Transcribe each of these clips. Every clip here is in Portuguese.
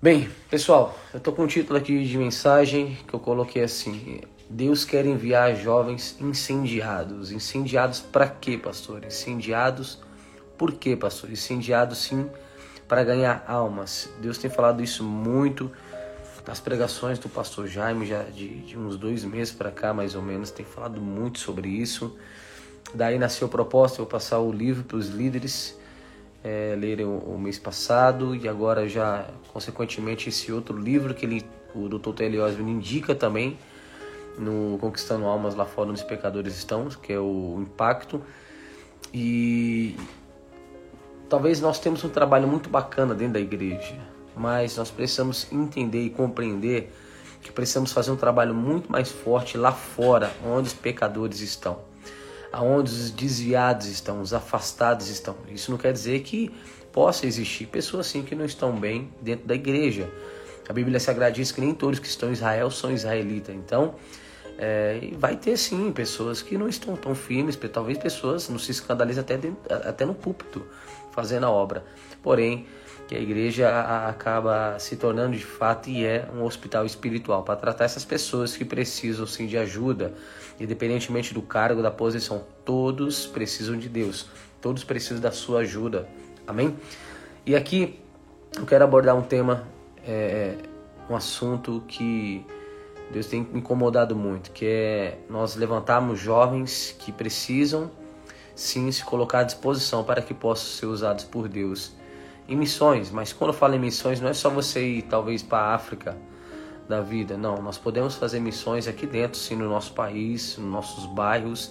Bem, pessoal, eu tô com um título aqui de mensagem que eu coloquei assim: Deus quer enviar jovens incendiados. Incendiados para quê, pastor? Incendiados por quê, pastor? Incendiados sim para ganhar almas. Deus tem falado isso muito nas pregações do pastor Jaime já de, de uns dois meses para cá, mais ou menos, tem falado muito sobre isso. Daí nasceu a proposta, eu vou passar o livro para os líderes é, o, mês passado e agora já, consequentemente, esse outro livro que ele, o Dr. Oswald indica também no Conquistando Almas lá fora onde os pecadores estão, que é o Impacto. E talvez nós temos um trabalho muito bacana dentro da igreja, mas nós precisamos entender e compreender que precisamos fazer um trabalho muito mais forte lá fora, onde os pecadores estão aonde os desviados estão, os afastados estão. Isso não quer dizer que possa existir pessoas assim que não estão bem dentro da igreja. A Bíblia Sagrada diz que nem todos que estão em Israel são israelitas. Então, é, vai ter sim pessoas que não estão tão firmes, talvez pessoas não se escandalizem até, dentro, até no púlpito fazendo a obra. Porém, que a igreja acaba se tornando de fato e é um hospital espiritual para tratar essas pessoas que precisam sim de ajuda, independentemente do cargo, da posição. Todos precisam de Deus, todos precisam da sua ajuda. Amém? E aqui eu quero abordar um tema, é, um assunto que Deus tem incomodado muito, que é nós levantarmos jovens que precisam sim se colocar à disposição para que possam ser usados por Deus em missões, mas quando eu falo em missões, não é só você ir talvez para a África da vida, não. Nós podemos fazer missões aqui dentro, sim, no nosso país, nos nossos bairros,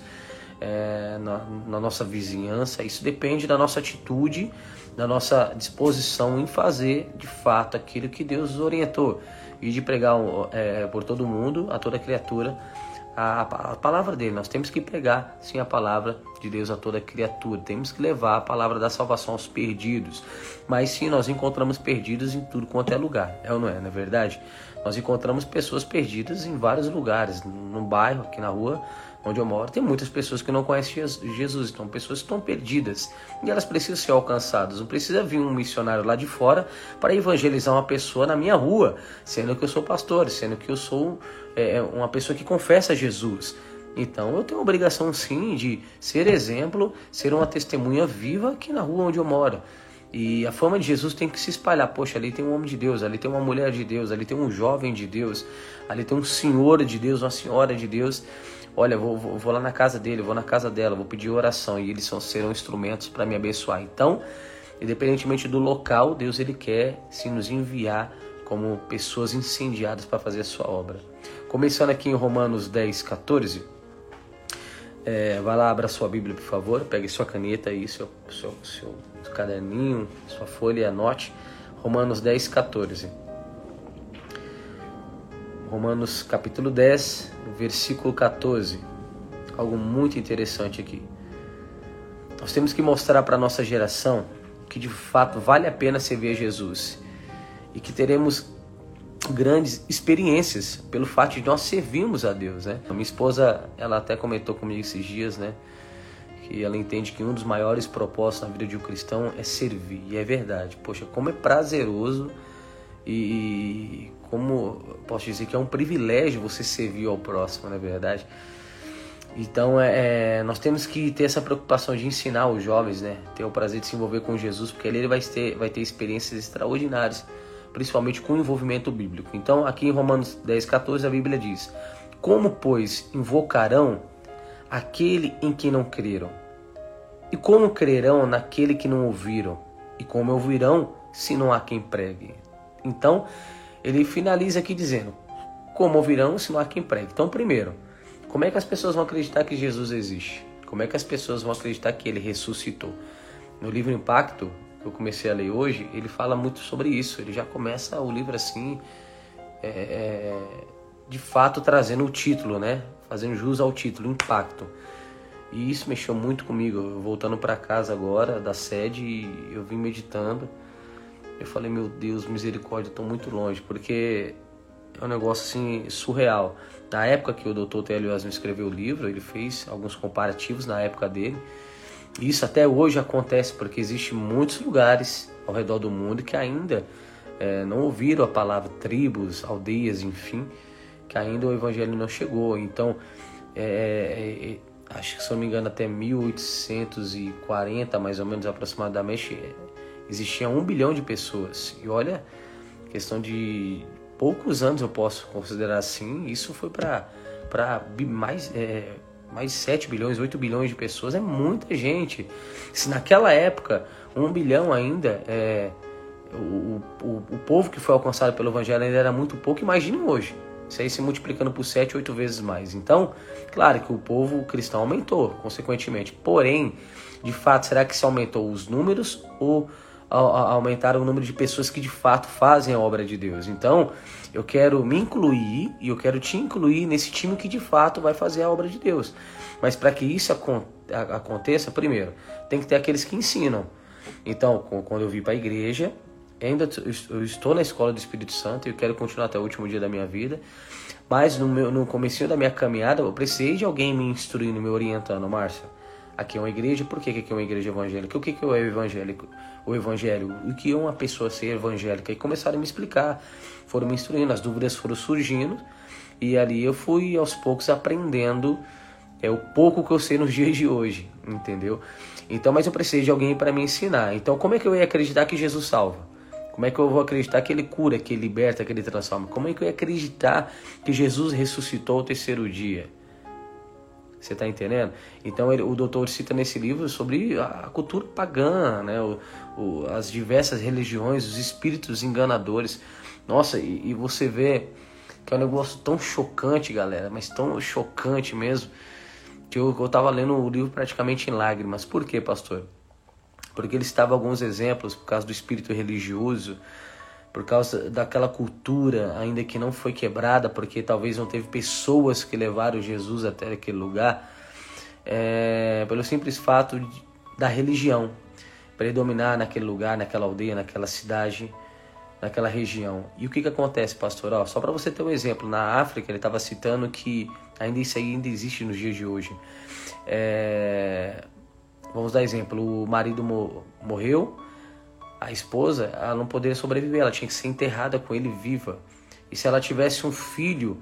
é, na, na nossa vizinhança. Isso depende da nossa atitude, da nossa disposição em fazer de fato aquilo que Deus orientou e de pregar é, por todo mundo, a toda criatura a, a, palavra dele. Nós temos que pregar, sim, a palavra de Deus a toda criatura. Temos que levar a palavra da salvação aos perdidos. Mas sim, nós encontramos perdidos em tudo quanto é lugar. É ou não é? Não é verdade? Nós encontramos pessoas perdidas em vários lugares. No bairro, aqui na rua, onde eu moro, tem muitas pessoas que não conhecem Jesus, então pessoas que estão perdidas e elas precisam ser alcançadas. Não precisa vir um missionário lá de fora para evangelizar uma pessoa na minha rua, sendo que eu sou pastor, sendo que eu sou é, uma pessoa que confessa Jesus. Então eu tenho a obrigação sim de ser exemplo, ser uma testemunha viva aqui na rua onde eu moro. E a fama de Jesus tem que se espalhar. Poxa, ali tem um homem de Deus, ali tem uma mulher de Deus, ali tem um jovem de Deus, ali tem um senhor de Deus, uma senhora de Deus olha, vou, vou, vou, lá na casa dele, vou na casa dela, vou pedir oração e eles são, serão instrumentos para me abençoar. Então, independentemente do local, Deus ele quer se nos enviar como pessoas incendiadas para fazer a sua obra. Começando aqui em Romanos 10, 14. É, vai lá, abra sua Bíblia, por favor. Pegue sua caneta aí, seu, seu, seu caderninho, sua folha e anote. Romanos 10, 14. Romanos capítulo 10, versículo 14. Algo muito interessante aqui. Nós temos que mostrar para a nossa geração que de fato vale a pena servir a Jesus e que teremos grandes experiências pelo fato de nós servirmos a Deus, né? A minha esposa, ela até comentou comigo esses dias, né? Que ela entende que um dos maiores propósitos na vida de um cristão é servir. E é verdade. Poxa, como é prazeroso e como posso dizer que é um privilégio você servir ao próximo, na é verdade. Então é, é, nós temos que ter essa preocupação de ensinar os jovens, né? Ter o prazer de se envolver com Jesus, porque ali ele vai ter, vai ter experiências extraordinárias, principalmente com envolvimento bíblico. Então aqui em Romanos 10, 14 a Bíblia diz: Como, pois, invocarão aquele em quem não creram? E como crerão naquele que não ouviram? E como ouvirão se não há quem pregue? Então, ele finaliza aqui dizendo: Como ouvirão se não há quem pregue? Então, primeiro, como é que as pessoas vão acreditar que Jesus existe? Como é que as pessoas vão acreditar que ele ressuscitou? No livro Impacto, eu comecei a ler hoje, ele fala muito sobre isso. Ele já começa o livro assim, é, é, de fato trazendo o título, né? Fazendo jus ao título, Impacto. E isso mexeu muito comigo. Voltando para casa agora da sede, eu vim meditando. Eu falei, meu Deus, misericórdia, estou muito longe, porque é um negócio assim surreal. Na época que o Dr. T.L. Osmond escreveu o livro, ele fez alguns comparativos na época dele. Isso até hoje acontece porque existem muitos lugares ao redor do mundo que ainda é, não ouviram a palavra, tribos, aldeias, enfim, que ainda o evangelho não chegou. Então, é, é, é acho que se não me engano até 1840, mais ou menos aproximadamente, existia um bilhão de pessoas. E olha, questão de poucos anos eu posso considerar assim, isso foi para mais, mais 7 bilhões, 8 bilhões de pessoas, é muita gente. Se naquela época, um bilhão ainda, é, o, o, o povo que foi alcançado pelo evangelho ainda era muito pouco, imagine hoje. Isso aí se multiplicando por 7, 8 vezes mais. Então, claro que o povo cristão aumentou, consequentemente. Porém, de fato, será que se aumentou os números ou aumentaram o número de pessoas que de fato fazem a obra de Deus? Então, eu quero me incluir e eu quero te incluir nesse time que de fato vai fazer a obra de Deus. Mas para que isso aconteça, primeiro, tem que ter aqueles que ensinam. Então, quando eu vim para a igreja, ainda eu estou na escola do Espírito Santo e eu quero continuar até o último dia da minha vida. Mas no, meu, no começo da minha caminhada, eu precisei de alguém me instruindo, me orientando. Márcia, aqui é uma igreja, por que aqui é uma igreja evangélica? O que, é o evangélico? O evangelho? O que é uma pessoa ser evangélica? E começaram a me explicar, foram me instruindo, as dúvidas foram surgindo. E ali eu fui aos poucos aprendendo é o pouco que eu sei nos dias de hoje, entendeu? Então, mas eu preciso de alguém para me ensinar. Então, como é que eu ia acreditar que Jesus salva? Como é que eu vou acreditar que ele cura, que ele liberta, que ele transforma? Como é que eu ia acreditar que Jesus ressuscitou ao terceiro dia? Você está entendendo? Então ele, o doutor cita nesse livro sobre a cultura pagã, né? O, o, as diversas religiões, os espíritos enganadores. Nossa, e, e, você vê que é um negócio tão chocante, galera, mas tão chocante mesmo, que eu, eu tava lendo o livro praticamente em lágrimas. Por quê, pastor? porque ele estava alguns exemplos por causa do espírito religioso, por causa daquela cultura ainda que não foi quebrada, porque talvez não teve pessoas que levaram Jesus até aquele lugar, é, pelo simples fato de, da religião predominar naquele lugar, naquela aldeia, naquela cidade, naquela região. E o que, que acontece, pastor? Ó, só para você ter um exemplo, na África ele estava citando que ainda isso ainda existe nos dias de hoje. É, Vamos dar exemplo, o marido morreu, a esposa, ela não poderia sobreviver, ela tinha que ser enterrada com ele viva. E se ela tivesse um filho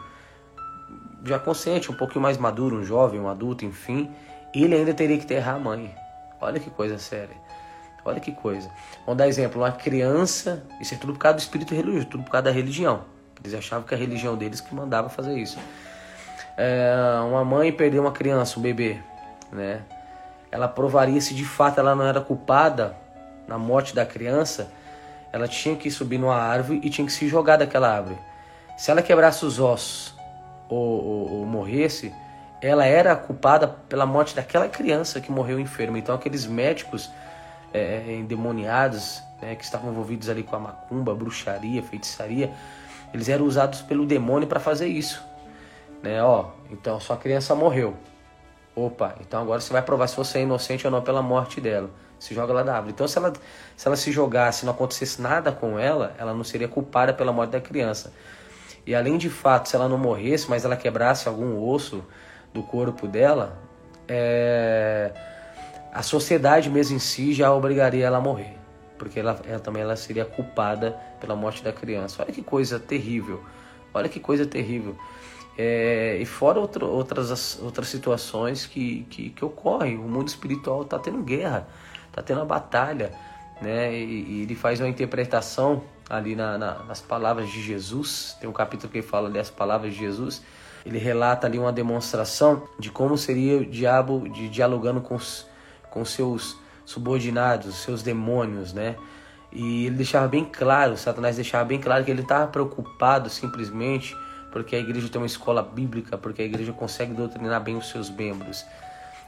já consciente, um pouquinho mais maduro, um jovem, um adulto, enfim, ele ainda teria que enterrar a mãe. Olha que coisa séria. Olha que coisa. Vamos dar exemplo, uma criança, isso é tudo por causa do espírito religioso, tudo por causa da religião. Eles achavam que a religião deles que mandava fazer isso. É, uma mãe perdeu uma criança, um bebê, né? ela provaria se de fato ela não era culpada na morte da criança, ela tinha que subir numa árvore e tinha que se jogar daquela árvore. Se ela quebrasse os ossos ou, ou, ou morresse, ela era culpada pela morte daquela criança que morreu enferma. Então aqueles médicos é, endemoniados, né, que estavam envolvidos ali com a macumba, bruxaria, feitiçaria, eles eram usados pelo demônio para fazer isso. Né? Ó, então sua criança morreu. Opa, então agora você vai provar se você é inocente ou não pela morte dela. Se joga lá da árvore. Então, se ela, se ela se jogasse não acontecesse nada com ela, ela não seria culpada pela morte da criança. E além de fato, se ela não morresse, mas ela quebrasse algum osso do corpo dela, é... a sociedade mesmo em si já obrigaria ela a morrer. Porque ela, ela também ela seria culpada pela morte da criança. Olha que coisa terrível. Olha que coisa terrível. É, e fora outro, outras, outras situações que, que, que ocorrem. O mundo espiritual está tendo guerra, está tendo a batalha. Né? E, e, ele faz uma interpretação ali na, na, nas palavras de Jesus. Tem um capítulo que ele fala das palavras de Jesus. Ele relata ali uma demonstração de como seria o diabo de, dialogando com, os, com seus subordinados, seus demônios, né? E ele deixava bem claro, Satanás deixava bem claro que ele estava preocupado simplesmente porque a igreja tem uma escola bíblica, porque a igreja consegue doutrinar bem os seus membros.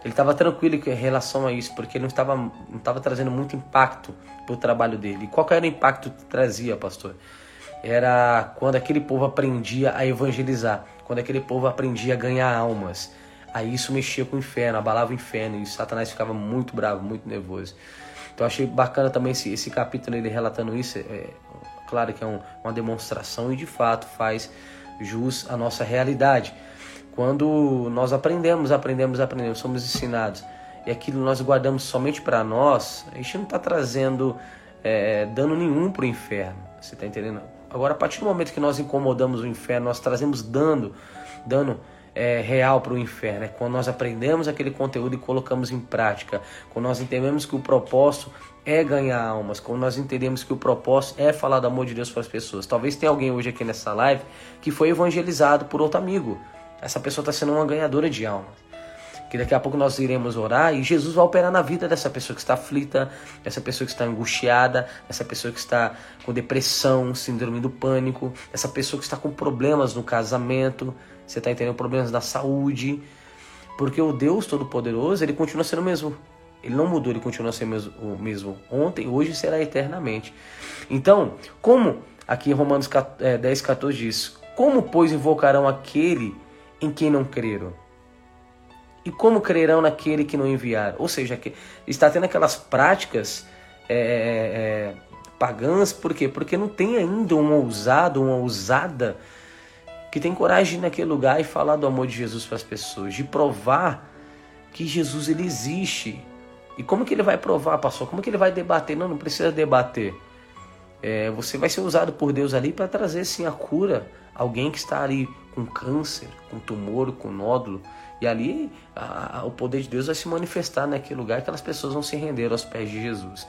Ele estava tranquilo em relação a isso, porque ele não estava não estava trazendo muito impacto para o trabalho dele. E qual era o impacto que trazia, pastor? Era quando aquele povo aprendia a evangelizar, quando aquele povo aprendia a ganhar almas. Aí isso mexia com o inferno, abalava o inferno, e Satanás ficava muito bravo, muito nervoso. Então achei bacana também esse, esse capítulo, ele relatando isso. É, claro que é um, uma demonstração e de fato faz jus à nossa realidade. Quando nós aprendemos, aprendemos, aprendemos, somos ensinados e aquilo nós guardamos somente para nós, a gente não está trazendo é, dano nenhum para o inferno. Você está entendendo? Agora, a partir do momento que nós incomodamos o inferno, nós trazemos dano, dano é, real para o inferno. É quando nós aprendemos aquele conteúdo e colocamos em prática. Quando nós entendemos que o propósito é ganhar almas. Quando nós entendemos que o propósito é falar do amor de Deus para as pessoas. Talvez tenha alguém hoje aqui nessa live que foi evangelizado por outro amigo. Essa pessoa está sendo uma ganhadora de almas que daqui a pouco nós iremos orar e Jesus vai operar na vida dessa pessoa que está aflita, dessa pessoa que está angustiada, dessa pessoa que está com depressão, síndrome do pânico, dessa pessoa que está com problemas no casamento, você está entendendo? Problemas na saúde, porque o Deus Todo-Poderoso ele continua sendo o mesmo. Ele não mudou, ele continua sendo o mesmo ontem, hoje será eternamente. Então, como aqui em Romanos 10, 14 é, diz: Como, pois, invocarão aquele em quem não creram? E como crerão naquele que não enviar? Ou seja, está tendo aquelas práticas é, é, é, pagãs, por quê? Porque não tem ainda um ousado, uma ousada que tem coragem de ir naquele lugar e falar do amor de Jesus para as pessoas, de provar que Jesus ele existe. E como que ele vai provar, pastor? Como que ele vai debater? Não, não precisa debater. É, você vai ser usado por Deus ali para trazer sim a cura. Alguém que está ali com câncer, com tumor, com nódulo. E ali a, a, o poder de Deus vai se manifestar naquele lugar, aquelas pessoas vão se render aos pés de Jesus.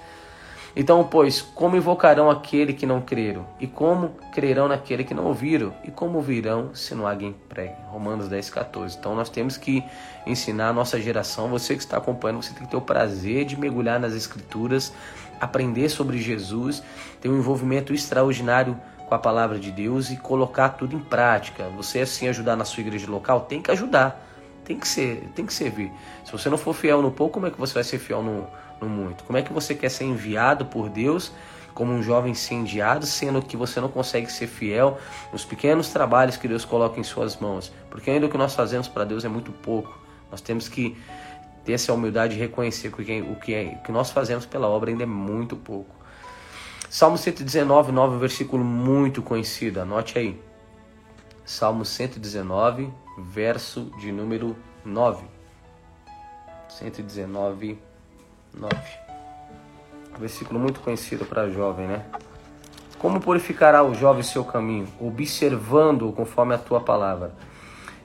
Então, pois, como invocarão aquele que não creram? E como crerão naquele que não ouviram? E como virão se não alguém pregue? Romanos 10, 14. Então, nós temos que ensinar a nossa geração. Você que está acompanhando, você tem que ter o prazer de mergulhar nas Escrituras, aprender sobre Jesus, ter um envolvimento extraordinário com a palavra de Deus e colocar tudo em prática. Você, assim, ajudar na sua igreja local, tem que ajudar tem que ser, tem que servir. Se você não for fiel no pouco, como é que você vai ser fiel no, no muito? Como é que você quer ser enviado por Deus como um jovem incendiado, sendo que você não consegue ser fiel nos pequenos trabalhos que Deus coloca em suas mãos? Porque ainda o que nós fazemos para Deus é muito pouco. Nós temos que ter essa humildade de reconhecer que o que, é, o que nós fazemos pela obra ainda é muito pouco. Salmo 119, 9, versículo muito conhecido, anote aí. Salmo 119, verso de número 9. 119, 9. Versículo muito conhecido para jovem, né? Como purificará o jovem seu caminho? Observando-o conforme a tua palavra.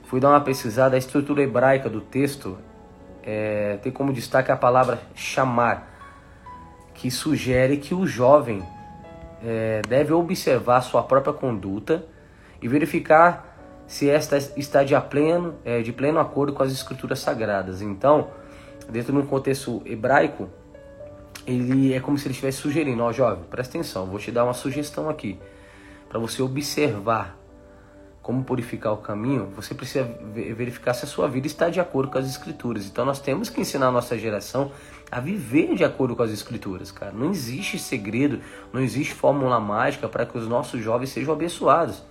Fui dar uma pesquisada, a estrutura hebraica do texto é, tem como destaque a palavra chamar, que sugere que o jovem é, deve observar sua própria conduta e verificar se esta está de pleno, é, de pleno acordo com as escrituras sagradas. Então, dentro de um contexto hebraico, ele é como se ele estivesse sugerindo, ó jovem, presta atenção, vou te dar uma sugestão aqui, para você observar como purificar o caminho, você precisa verificar se a sua vida está de acordo com as escrituras. Então nós temos que ensinar a nossa geração a viver de acordo com as escrituras, cara. Não existe segredo, não existe fórmula mágica para que os nossos jovens sejam abençoados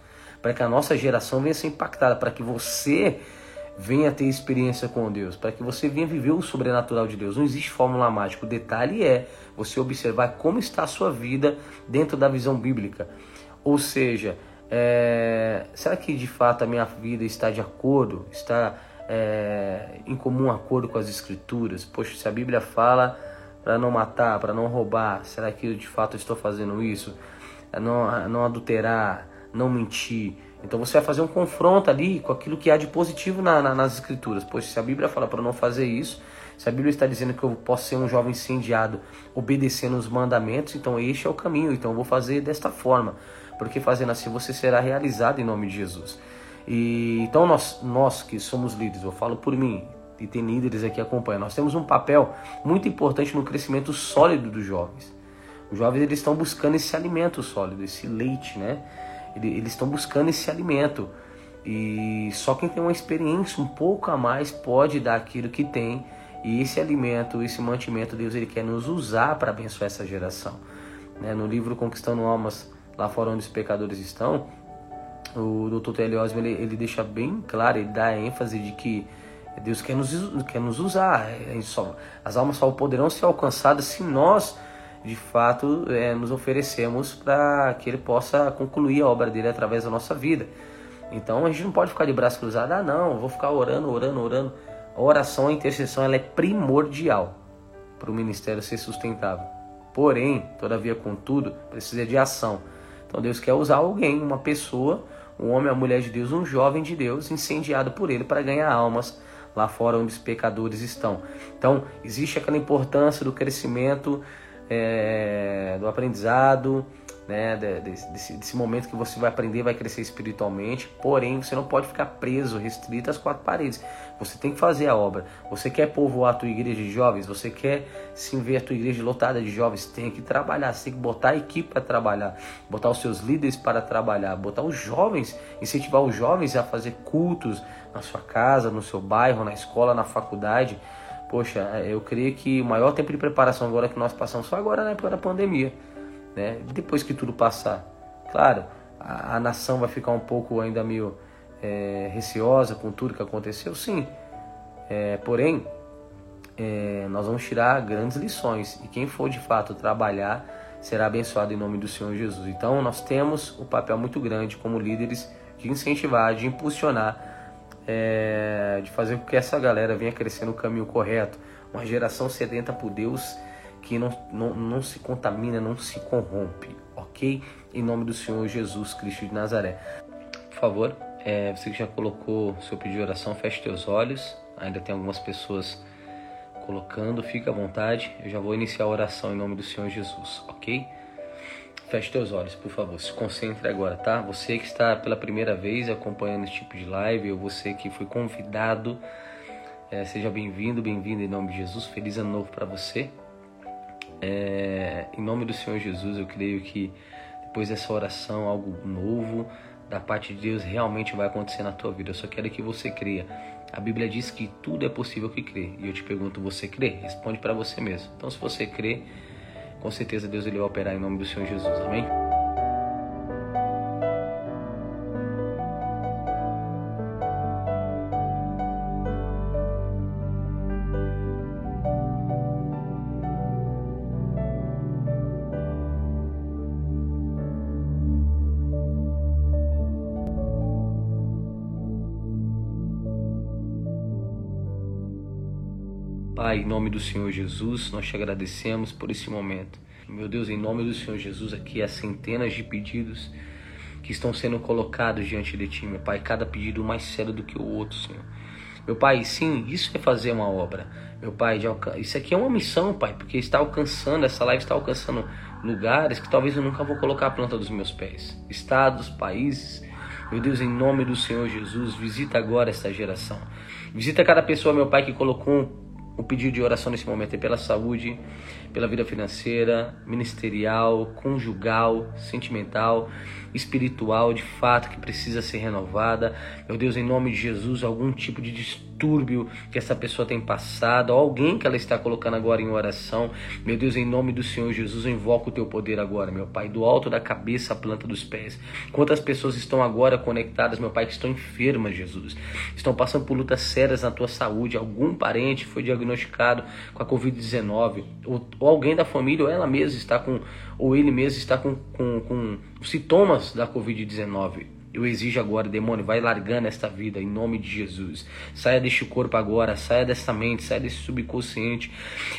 para que a nossa geração venha ser impactada, para que você venha ter experiência com Deus, para que você venha viver o sobrenatural de Deus. Não existe fórmula mágica. O detalhe é você observar como está a sua vida dentro da visão bíblica. Ou seja, é, será que de fato a minha vida está de acordo, está é, em comum acordo com as Escrituras? Poxa, se a Bíblia fala para não matar, para não roubar, será que eu de fato estou fazendo isso? Não, não adulterar, não mentir. Então você vai fazer um confronto ali com aquilo que há de positivo na, na, nas escrituras. Pois se a Bíblia fala para não fazer isso, se a Bíblia está dizendo que eu posso ser um jovem incendiado obedecendo os mandamentos, então este é o caminho. Então eu vou fazer desta forma, porque fazendo assim você será realizado em nome de Jesus. E então nós, nós que somos líderes, eu falo por mim e tem líderes aqui acompanhando, nós temos um papel muito importante no crescimento sólido dos jovens. Os jovens eles estão buscando esse alimento sólido, esse leite, né? eles estão buscando esse alimento. E só quem tem uma experiência um pouco a mais pode dar aquilo que tem. E esse alimento, esse mantimento, Deus ele quer nos usar para abençoar essa geração. Né? No livro Conquistando Almas, lá fora onde os pecadores estão, o Dr. T.L. Osman ele, ele deixa bem claro, ele dá ênfase de que Deus quer nos, quer nos usar. É, só, as almas só poderão ser alcançadas se nós de fato é, nos oferecemos para que ele possa concluir a obra dele através da nossa vida. Então a gente não pode ficar de braço cruzado, ah não, vou ficar orando, orando, orando. A oração, a intercessão, ela é primordial para o ministério ser sustentável. Porém, todavia, contudo, precisa de ação. Então Deus quer usar alguém, uma pessoa, um homem, uma mulher de Deus, um jovem de Deus, incendiado por ele para ganhar almas lá fora onde os pecadores estão. Então existe aquela importância do crescimento, é, do aprendizado, né, desse, desse, momento que você vai aprender, vai crescer espiritualmente, porém você não pode ficar preso, restrito às quatro paredes. Você tem que fazer a obra. Você quer povoar a tua igreja de jovens, você quer sim ver a tua igreja lotada de jovens, tem que trabalhar, você tem que botar a equipe para trabalhar, botar os seus líderes para trabalhar, botar os jovens, incentivar os jovens a fazer cultos na sua casa, no seu bairro, na escola, na faculdade. Poxa, eu creio que o maior tempo de preparação agora que nós passamos foi agora na época da pandemia né? Depois que tudo passar, claro, a, a nação vai ficar um pouco ainda meio é, receosa com tudo que aconteceu, sim. É, porém, é, nós vamos tirar grandes lições e quem for de fato trabalhar será abençoado em nome do Senhor Jesus. Então, nós temos um papel muito grande como líderes de incentivar, de impulsionar, é, de fazer com que essa galera venha crescer no caminho correto. Uma geração sedenta por Deus que não, não, não se contamina, não se corrompe, ok? Em nome do Senhor Jesus Cristo de Nazaré. Por favor, é, você que já colocou seu pedido de oração, feche teus olhos. Ainda tem algumas pessoas colocando, fica à vontade. Eu já vou iniciar a oração em nome do Senhor Jesus, ok? Feche teus olhos, por favor. Se concentre agora, tá? Você que está pela primeira vez acompanhando esse tipo de live, ou você que foi convidado, é, seja bem-vindo, bem-vindo em nome de Jesus. Feliz ano novo para você. É, em nome do Senhor Jesus, eu creio que depois dessa oração, algo novo da parte de Deus realmente vai acontecer na tua vida. Eu só quero que você creia. A Bíblia diz que tudo é possível que crê. E eu te pergunto, você crê? Responde para você mesmo. Então, se você crê, com certeza Deus ele vai operar em nome do Senhor Jesus. Amém? Pai, em nome do Senhor Jesus, nós te agradecemos por esse momento. Meu Deus, em nome do Senhor Jesus, aqui há centenas de pedidos que estão sendo colocados diante de Ti, meu Pai, cada pedido mais sério do que o outro, Senhor. Meu Pai, sim, isso é fazer uma obra. Meu Pai, isso aqui é uma missão, Pai, porque está alcançando, essa live está alcançando lugares que talvez eu nunca vou colocar a planta dos meus pés. Estados, países. Meu Deus, em nome do Senhor Jesus, visita agora esta geração. Visita cada pessoa, meu Pai, que colocou o pedido de oração nesse momento é pela saúde, pela vida financeira, ministerial, conjugal, sentimental, espiritual, de fato, que precisa ser renovada. Meu Deus, em nome de Jesus, algum tipo de distúrbio que essa pessoa tem passado, alguém que ela está colocando agora em oração. Meu Deus, em nome do Senhor Jesus, eu invoco o teu poder agora, meu Pai, do alto da cabeça à planta dos pés. Quantas pessoas estão agora conectadas, meu Pai, que estão enfermas, Jesus, estão passando por lutas sérias na tua saúde. Algum parente foi diagnosticado com a Covid-19, ou, ou alguém da família, ou ela mesma está com, ou ele mesmo está com, com, com sintomas da Covid-19. Eu exijo agora, demônio, vai largando esta vida em nome de Jesus. Saia deste corpo agora, saia desta mente, saia desse subconsciente.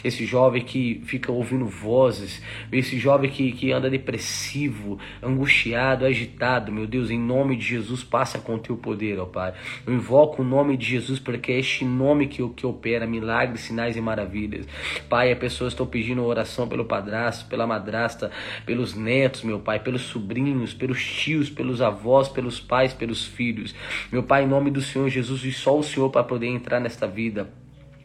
Esse jovem que fica ouvindo vozes, esse jovem que, que anda depressivo, angustiado, agitado. Meu Deus, em nome de Jesus, passa com o teu poder, ó Pai. Eu invoco o nome de Jesus, porque é este nome que, que opera milagres, sinais e maravilhas. Pai, as pessoas estão pedindo oração pelo padrasto, pela madrasta, pelos netos, meu Pai, pelos sobrinhos, pelos tios, pelos avós, pelos pelos pais, pelos filhos. Meu Pai, em nome do Senhor Jesus, e só o Senhor para poder entrar nesta vida.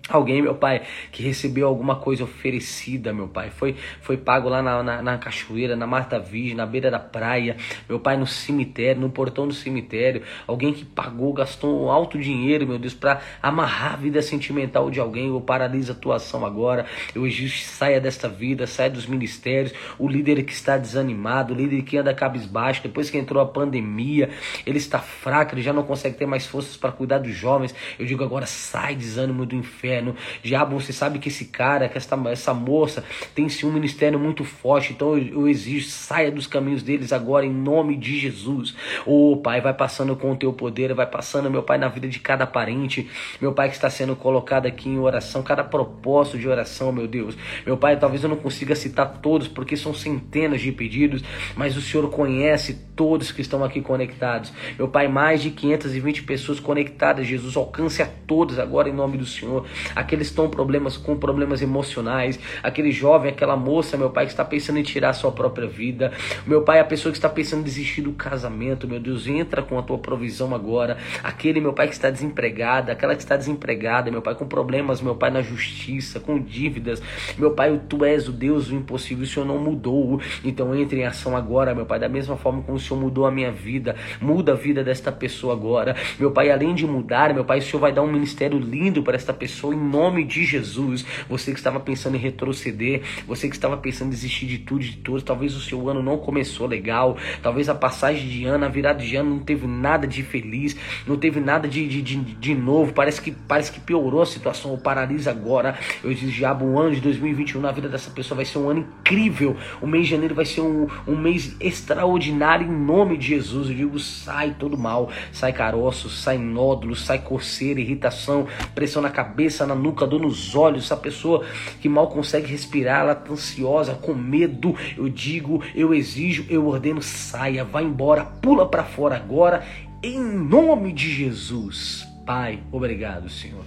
Alguém, meu pai, que recebeu alguma coisa oferecida, meu pai. Foi, foi pago lá na, na, na, cachoeira, na Marta Virgem, na beira da praia. Meu pai, no cemitério, no portão do cemitério. Alguém que pagou, gastou um alto dinheiro, meu Deus, para amarrar a vida sentimental de alguém. Eu paraliso a atuação agora. Eu exijo saia desta vida, saia dos ministérios. O líder que está desanimado, o líder que anda cabisbaixo, depois que entrou a pandemia, ele está fraco, ele já não consegue ter mais forças para cuidar dos jovens. Eu digo agora, sai desânimo do inferno inferno. Diabo, você sabe que esse cara, que essa, essa moça tem um ministério muito forte, então eu, eu exijo, saia dos caminhos deles agora em nome de Jesus. Ô oh, Pai, vai passando com o teu poder, vai passando, meu Pai, na vida de cada parente, meu Pai que está sendo colocado aqui em oração, cada propósito de oração, meu Deus. Meu Pai, talvez eu não consiga citar todos, porque são centenas de pedidos, mas o Senhor conhece todos que estão aqui conectados. Meu Pai, mais de 520 pessoas conectadas, Jesus, alcance a todos agora em nome do Senhor. Aqueles que estão problemas com problemas emocionais, aquele jovem, aquela moça, meu Pai, que está pensando em tirar a sua própria vida. Meu Pai, a pessoa que está pensando em desistir do casamento, meu Deus, entra com a tua provisão agora. Aquele, meu Pai, que está desempregado, aquela que está desempregada, meu Pai, com problemas, meu Pai, na justiça, com dívidas. Meu Pai, tu és o Deus do impossível, o Senhor não mudou. Então entre em ação agora, meu Pai, da mesma forma como o Senhor mudou a minha vida, muda a vida desta pessoa agora. Meu Pai, além de mudar, meu Pai, o Senhor vai dar um ministério lindo para esta pessoa nome de Jesus. Você que estava pensando em retroceder, você que estava pensando em desistir de tudo, de todos, talvez o seu ano não começou legal, talvez a passagem de ano, a virada de ano não teve nada de feliz, não teve nada de, de, de, de novo, parece que, parece que piorou a situação, ou paralisa agora. Eu disse, diabo, o ano de 2021 na vida dessa pessoa vai ser um ano incrível, o mês de janeiro vai ser um, um mês extraordinário em nome de Jesus. Eu digo, sai todo mal, sai caroço, sai nódulos, sai coceira, irritação, pressão na cabeça, na nuca, dor nos olhos. Essa pessoa que mal consegue respirar, ela tá ansiosa, com medo. Eu digo, eu exijo, eu ordeno, saia, vai embora, pula para fora agora, em nome de Jesus. Pai, obrigado, Senhor.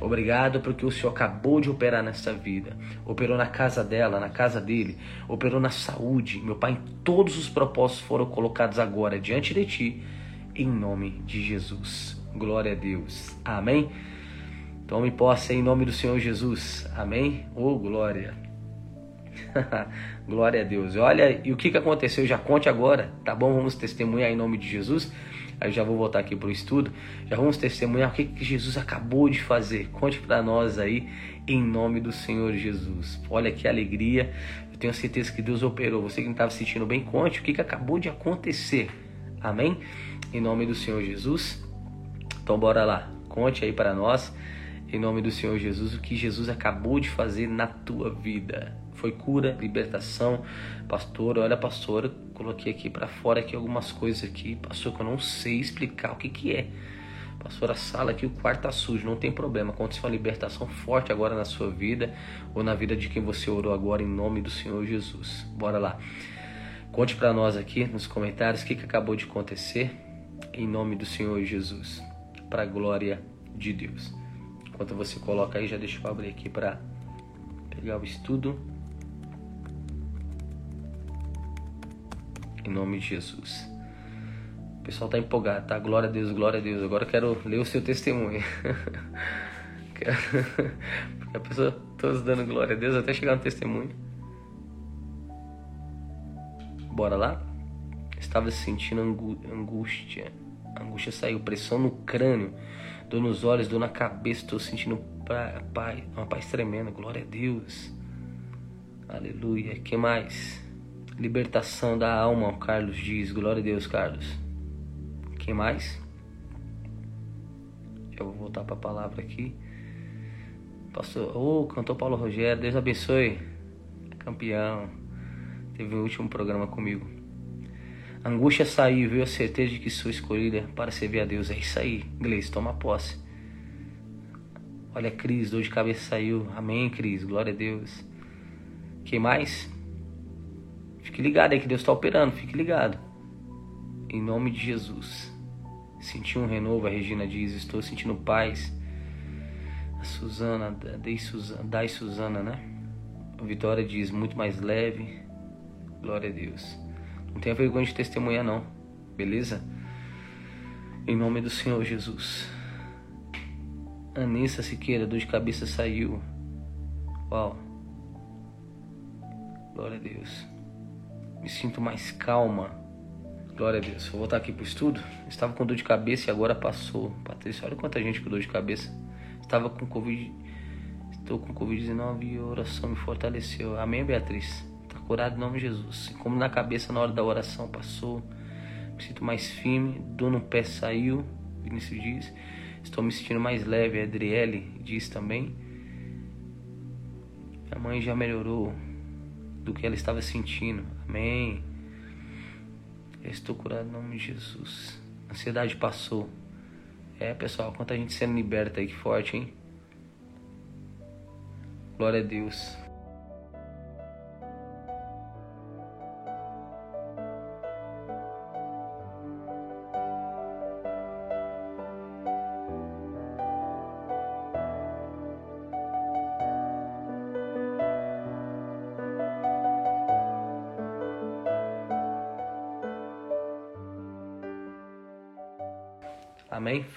Obrigado porque o Senhor acabou de operar nessa vida. Operou na casa dela, na casa dele. Operou na saúde. Meu Pai, todos os propósitos foram colocados agora diante de ti. Em nome de Jesus. Glória a Deus. Amém. Tome posse em nome do Senhor Jesus. Amém. Oh, glória. glória a Deus. Olha, e o que, que aconteceu? Já conte agora, tá bom? Vamos testemunhar em nome de Jesus. Aí já vou voltar aqui para o estudo. Já vamos testemunhar o que, que Jesus acabou de fazer. Conte para nós aí, em nome do Senhor Jesus. Olha que alegria. Eu tenho certeza que Deus operou. Você que não estava sentindo bem, conte o que, que acabou de acontecer. Amém? Em nome do Senhor Jesus. Então bora lá. Conte aí para nós, em nome do Senhor Jesus, o que Jesus acabou de fazer na tua vida. Foi cura, libertação. Pastor, olha, pastora, coloquei aqui para fora aqui algumas coisas aqui, pastor, que eu não sei explicar o que que é. Pastor, a sala aqui, o quarto tá sujo, não tem problema. Aconteceu uma libertação forte agora na sua vida ou na vida de quem você orou agora em nome do Senhor Jesus. Bora lá. Conte para nós aqui nos comentários o que, que acabou de acontecer em nome do Senhor Jesus, para glória de Deus. Enquanto você coloca aí, já deixa eu abrir aqui para pegar o estudo. Em nome de Jesus. O pessoal tá empolgado, tá? Glória a Deus, glória a Deus. Agora eu quero ler o seu testemunho. Porque a pessoa, todos dando glória a Deus até chegar no testemunho. Bora lá? Estava sentindo angústia. A angústia saiu, pressão no crânio, dor nos olhos, dor na cabeça. Estou sentindo paz, uma paz tremenda. Glória a Deus. Aleluia. que mais? Libertação da alma, o Carlos diz. Glória a Deus, Carlos. Quem mais? Já vou voltar para a palavra aqui. Pastor, oh, cantor Paulo Rogério, Deus abençoe. Campeão. Teve o último programa comigo. Angústia saiu, viu a certeza de que sou escolhida para servir a Deus. É isso aí, Gleice, toma posse. Olha, Cris, dor de cabeça saiu. Amém, Cris, glória a Deus. Quem mais? Fique ligado aí que Deus está operando, fique ligado. Em nome de Jesus. Senti um renovo, a Regina diz, estou sentindo paz. A Suzana, Suzana, Dai Suzana, né? A Vitória diz, muito mais leve. Glória a Deus. Não tenha vergonha de testemunhar não, beleza? Em nome do Senhor Jesus. Anissa Siqueira, dor de cabeça saiu. Uau. Glória a Deus me sinto mais calma. Glória a Deus. Vou voltar aqui pro estudo. Estava com dor de cabeça e agora passou. Patrícia, olha quanta gente com dor de cabeça. Estava com Covid. Estou com Covid-19 e a oração me fortaleceu. Amém, Beatriz? Curado em nome de Jesus. Como na cabeça na hora da oração passou. Me sinto mais firme. Dor no pé saiu. Vinícius diz. Estou me sentindo mais leve. A Adriele diz também. Minha mãe já melhorou do que ela estava sentindo. Amém. Eu estou curado em nome de Jesus. A ansiedade passou. É, pessoal, quanta gente sendo liberta aí, que forte, hein? Glória a Deus.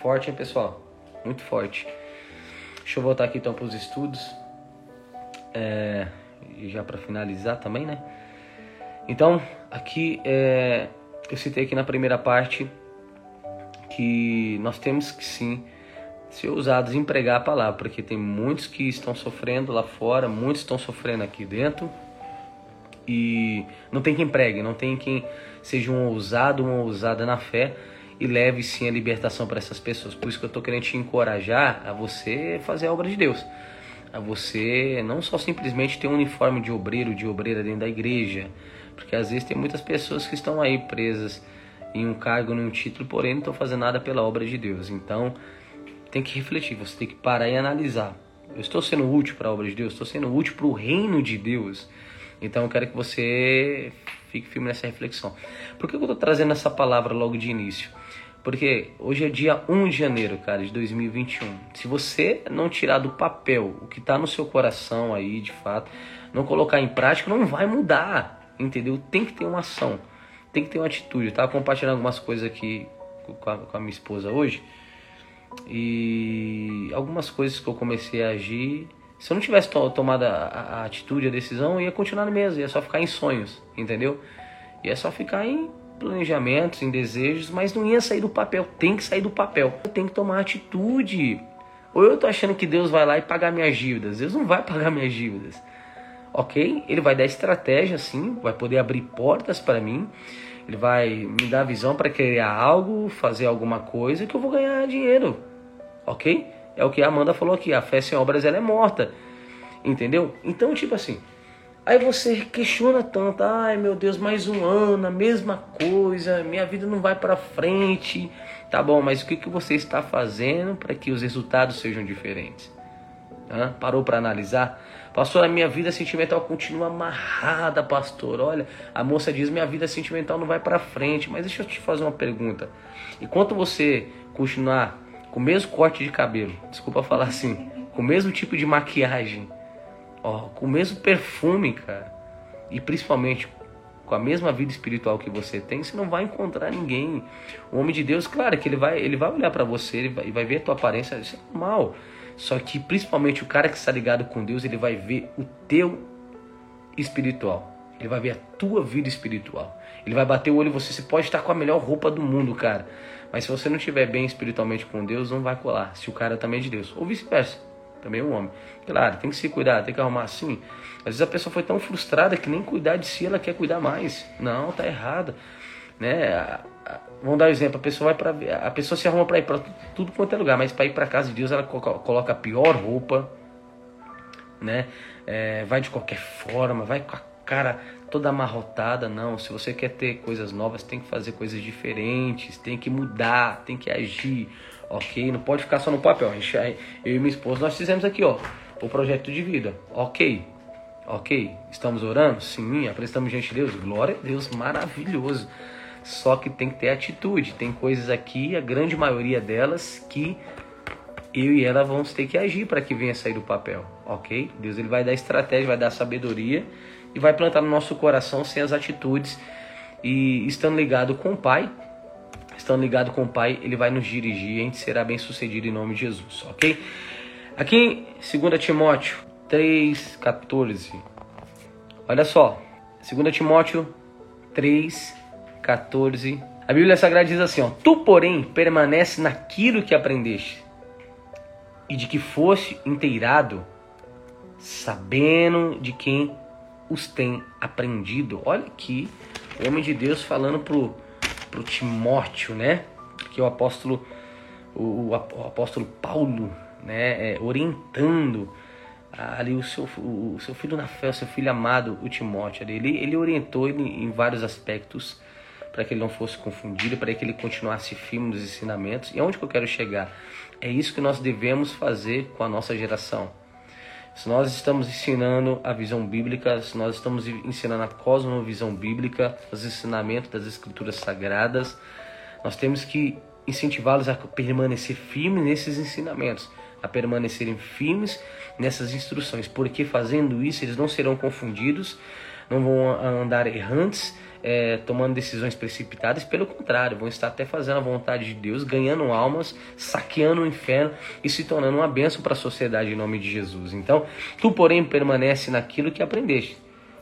Forte, hein, pessoal? Muito forte. Deixa eu voltar aqui então para os estudos. É, já para finalizar também, né? Então, aqui é, eu citei aqui na primeira parte que nós temos que sim ser ousados em pregar a palavra, porque tem muitos que estão sofrendo lá fora, muitos estão sofrendo aqui dentro. E não tem quem pregue, não tem quem seja um ousado, uma ousada na fé e leve sim a libertação para essas pessoas. Por isso que eu estou querendo te encorajar a você fazer a obra de Deus. A você não só simplesmente ter um uniforme de obreiro, de obreira dentro da igreja, porque às vezes tem muitas pessoas que estão aí presas em um cargo, em um título, porém não estão fazendo nada pela obra de Deus. Então tem que refletir, você tem que parar e analisar. Eu estou sendo útil para a obra de Deus, estou sendo útil para o reino de Deus. Então eu quero que você fique firme nessa reflexão. Por que eu estou trazendo essa palavra logo de início? Porque hoje é dia 1 de janeiro, cara, de 2021. Se você não tirar do papel o que está no seu coração aí, de fato, não colocar em prática, não vai mudar, entendeu? Tem que ter uma ação, tem que ter uma atitude. Eu tava compartilhando algumas coisas aqui com a, com a minha esposa hoje e algumas coisas que eu comecei a agir. Se eu não tivesse to tomado a, a, atitude, a decisão, ia continuar no mesmo, ia só ficar em sonhos, entendeu? Ia só ficar em planejamentos, em desejos, mas não ia sair do papel. Tem que sair do papel. Tem que tomar atitude. Ou eu tô achando que Deus vai lá e pagar minhas dívidas. Deus não vai pagar minhas dívidas. Ok? Ele vai dar estratégia, sim, vai poder abrir portas para mim. Ele vai me dar visão para criar algo, fazer alguma coisa que eu vou ganhar dinheiro. Ok? É o que a Amanda falou aqui. A fé sem obras ela é morta. Entendeu? Então, tipo assim, Aí você questiona tanto, ai meu Deus, mais um ano, a mesma coisa, minha vida não vai para frente. Tá bom, mas o que, que você está fazendo para que os resultados sejam diferentes? Hã? Parou para analisar? Pastor, a minha vida sentimental continua amarrada, pastor. Olha, a moça diz minha vida sentimental não vai para frente. Mas deixa eu te fazer uma pergunta. Enquanto você continuar com o mesmo corte de cabelo, desculpa falar assim, com o mesmo tipo de maquiagem, ó, com o mesmo perfume, cara, e principalmente com a mesma vida espiritual que você tem, você não vai encontrar ninguém. O homem de Deus, claro que ele vai, ele vai olhar para você, ele vai, vai ver a tua aparência, isso é normal. Só que principalmente o cara que está ligado com Deus, ele vai ver o teu espiritual. Ele vai ver a tua vida espiritual. Ele vai bater o olho em você. Você pode estar com a melhor roupa do mundo, cara. Mas se você não estiver bem espiritualmente com Deus, não vai colar. Se o cara também é de Deus. Ou vice-versa também um homem. Claro, tem que se cuidar, tem que arrumar assim. Às vezes a pessoa foi tão frustrada que nem cuidar de si ela quer cuidar mais. Não, tá errado. Né? Vamos dar um exemplo, a pessoa vai para a pessoa se arruma para ir para tudo quanto é lugar, mas para ir para casa de Deus ela coloca a pior roupa, né? É, vai de qualquer forma, vai com a cara toda amarrotada, não. Se você quer ter coisas novas, tem que fazer coisas diferentes, tem que mudar, tem que agir ok? Não pode ficar só no papel. Eu e minha esposa, nós fizemos aqui, ó, o projeto de vida, ok? Ok? Estamos orando? Sim, apresentamos gente de Deus, glória a Deus, maravilhoso. Só que tem que ter atitude. Tem coisas aqui, a grande maioria delas, que eu e ela vamos ter que agir para que venha sair do papel, ok? Deus ele vai dar estratégia, vai dar sabedoria e vai plantar no nosso coração sem as atitudes e estando ligado com o Pai, estando ligado com o Pai, Ele vai nos dirigir e a gente será bem sucedido em nome de Jesus, ok? Aqui em 2 Timóteo 3,14, olha só, 2 Timóteo 3,14, a Bíblia Sagrada diz assim: ó, Tu, porém, permanece naquilo que aprendeste e de que foste inteirado, sabendo de quem os tem aprendido. Olha aqui, o homem de Deus falando pro para o Timóteo, né? Que o apóstolo, o, o apóstolo Paulo, né? É, orientando ali o seu, o seu filho na fé, o seu filho amado, o Timóteo. Ele, ele orientou ele em vários aspectos para que ele não fosse confundido, para que ele continuasse firme nos ensinamentos. E aonde que eu quero chegar? É isso que nós devemos fazer com a nossa geração. Se nós estamos ensinando a visão bíblica, se nós estamos ensinando a cosmovisão bíblica, os ensinamentos das escrituras sagradas, nós temos que incentivá-los a permanecer firmes nesses ensinamentos, a permanecerem firmes nessas instruções, porque fazendo isso eles não serão confundidos, não vão andar errantes, é, tomando decisões precipitadas, pelo contrário, vão estar até fazendo a vontade de Deus, ganhando almas, saqueando o inferno e se tornando uma bênção para a sociedade em nome de Jesus. Então, tu, porém, permanece naquilo que aprendeste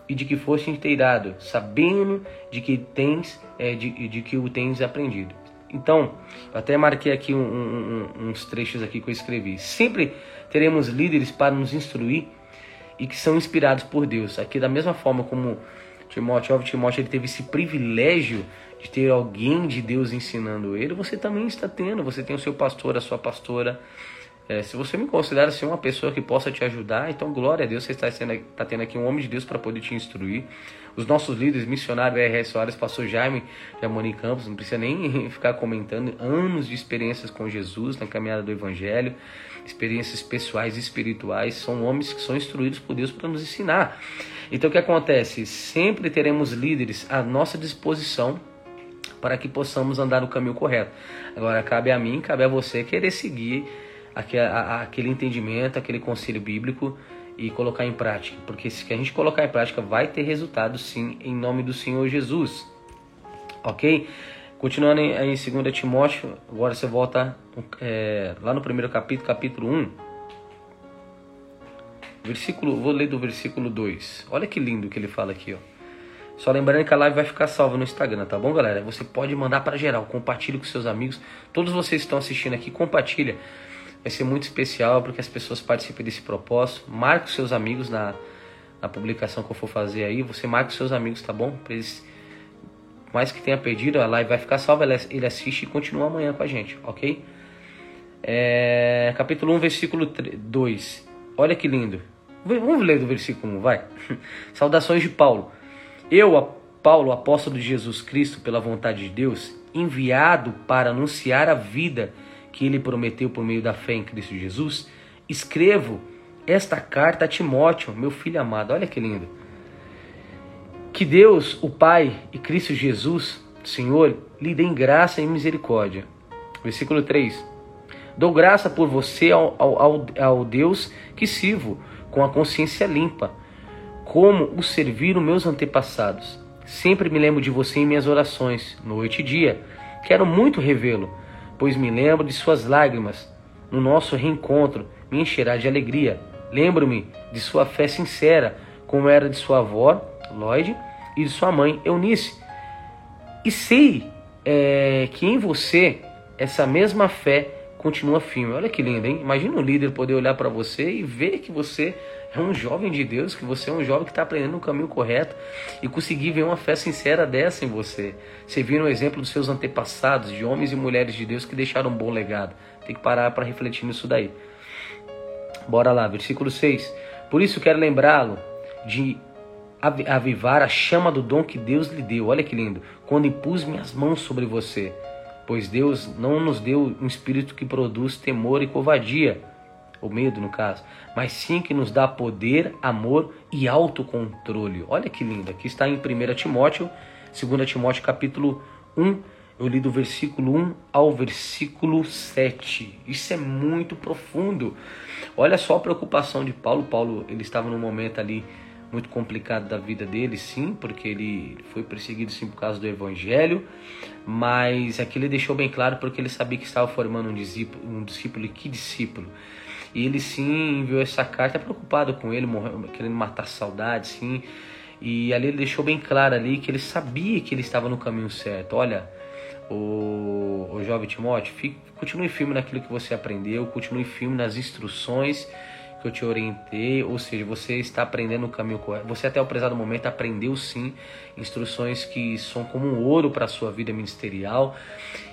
e de que foste inteirado, sabendo de que tens, é, de, de que o tens aprendido. Então, eu até marquei aqui um, um, uns trechos aqui que eu escrevi. Sempre teremos líderes para nos instruir e que são inspirados por Deus. Aqui da mesma forma como Timóteo, óbvio, Timóteo ele teve esse privilégio de ter alguém de Deus ensinando ele, você também está tendo. Você tem o seu pastor, a sua pastora. É, se você me considera ser uma pessoa que possa te ajudar, então glória a Deus, você está, sendo, está tendo aqui um homem de Deus para poder te instruir. Os nossos líderes, missionário R.S. Soares, pastor Jaime de Amorim Campos, não precisa nem ficar comentando, anos de experiências com Jesus na caminhada do Evangelho, experiências pessoais e espirituais, são homens que são instruídos por Deus para nos ensinar. Então o que acontece? Sempre teremos líderes à nossa disposição para que possamos andar no caminho correto. Agora cabe a mim, cabe a você querer seguir aquele entendimento, aquele conselho bíblico e colocar em prática, porque se a gente colocar em prática vai ter resultado sim, em nome do Senhor Jesus. Ok? Continuando em, em 2 Timóteo, agora você volta é, lá no primeiro capítulo, capítulo 1. Versículo, vou ler do versículo 2. Olha que lindo que ele fala aqui, ó. Só lembrando que a live vai ficar salva no Instagram, tá bom, galera? Você pode mandar para geral, compartilhe com seus amigos. Todos vocês que estão assistindo aqui, compartilha. Vai ser muito especial porque as pessoas participem desse propósito. Marque os seus amigos na, na publicação que eu for fazer aí. Você marca os seus amigos, tá bom? Pra eles, mais que tenha perdido, a live vai ficar salva. Ele assiste e continua amanhã com a gente, ok? É, capítulo 1, versículo 2. Olha que lindo. Vamos ler do versículo 1, vai. Saudações de Paulo. Eu, Paulo, apóstolo de Jesus Cristo, pela vontade de Deus, enviado para anunciar a vida que ele prometeu por meio da fé em Cristo Jesus, escrevo esta carta a Timóteo, meu filho amado. Olha que lindo. Que Deus, o Pai e Cristo Jesus, Senhor, lhe dêem graça e misericórdia. Versículo 3. Dou graça por você ao, ao, ao Deus que sirvo, com a consciência limpa, como o serviram meus antepassados. Sempre me lembro de você em minhas orações, noite e dia. Quero muito revê-lo, pois me lembro de suas lágrimas. No nosso reencontro, me encherá de alegria. Lembro-me de sua fé sincera, como era de sua avó, Lloyd, e de sua mãe, Eunice. E sei é, que em você essa mesma fé continua firme. Olha que lindo, hein? Imagina um líder poder olhar para você e ver que você é um jovem de Deus, que você é um jovem que está aprendendo o caminho correto e conseguir ver uma fé sincera dessa em você. Você vira um exemplo dos seus antepassados, de homens e mulheres de Deus que deixaram um bom legado. Tem que parar para refletir nisso daí. Bora lá, versículo 6. Por isso quero lembrá-lo de avivar a chama do dom que Deus lhe deu. Olha que lindo. Quando impus minhas mãos sobre você pois Deus não nos deu um espírito que produz temor e covardia, ou medo no caso, mas sim que nos dá poder, amor e autocontrole. Olha que lindo, aqui está em 1 Timóteo, 2 Timóteo capítulo 1, eu li do versículo 1 ao versículo 7. Isso é muito profundo. Olha só a preocupação de Paulo. Paulo, ele estava num momento ali muito complicado da vida dele, sim, porque ele foi perseguido sim por causa do evangelho, mas aqui ele deixou bem claro porque ele sabia que estava formando um discípulo, um discípulo e que discípulo. E ele sim enviou essa carta preocupado com ele, morrendo, querendo matar saudade, sim. E ali ele deixou bem claro ali que ele sabia que ele estava no caminho certo. Olha, o, o jovem Timóteo, fique, continue firme naquilo que você aprendeu, continue firme nas instruções que eu te orientei, ou seja, você está aprendendo o caminho correto. Você até o prezado momento aprendeu sim instruções que são como um ouro para a sua vida ministerial.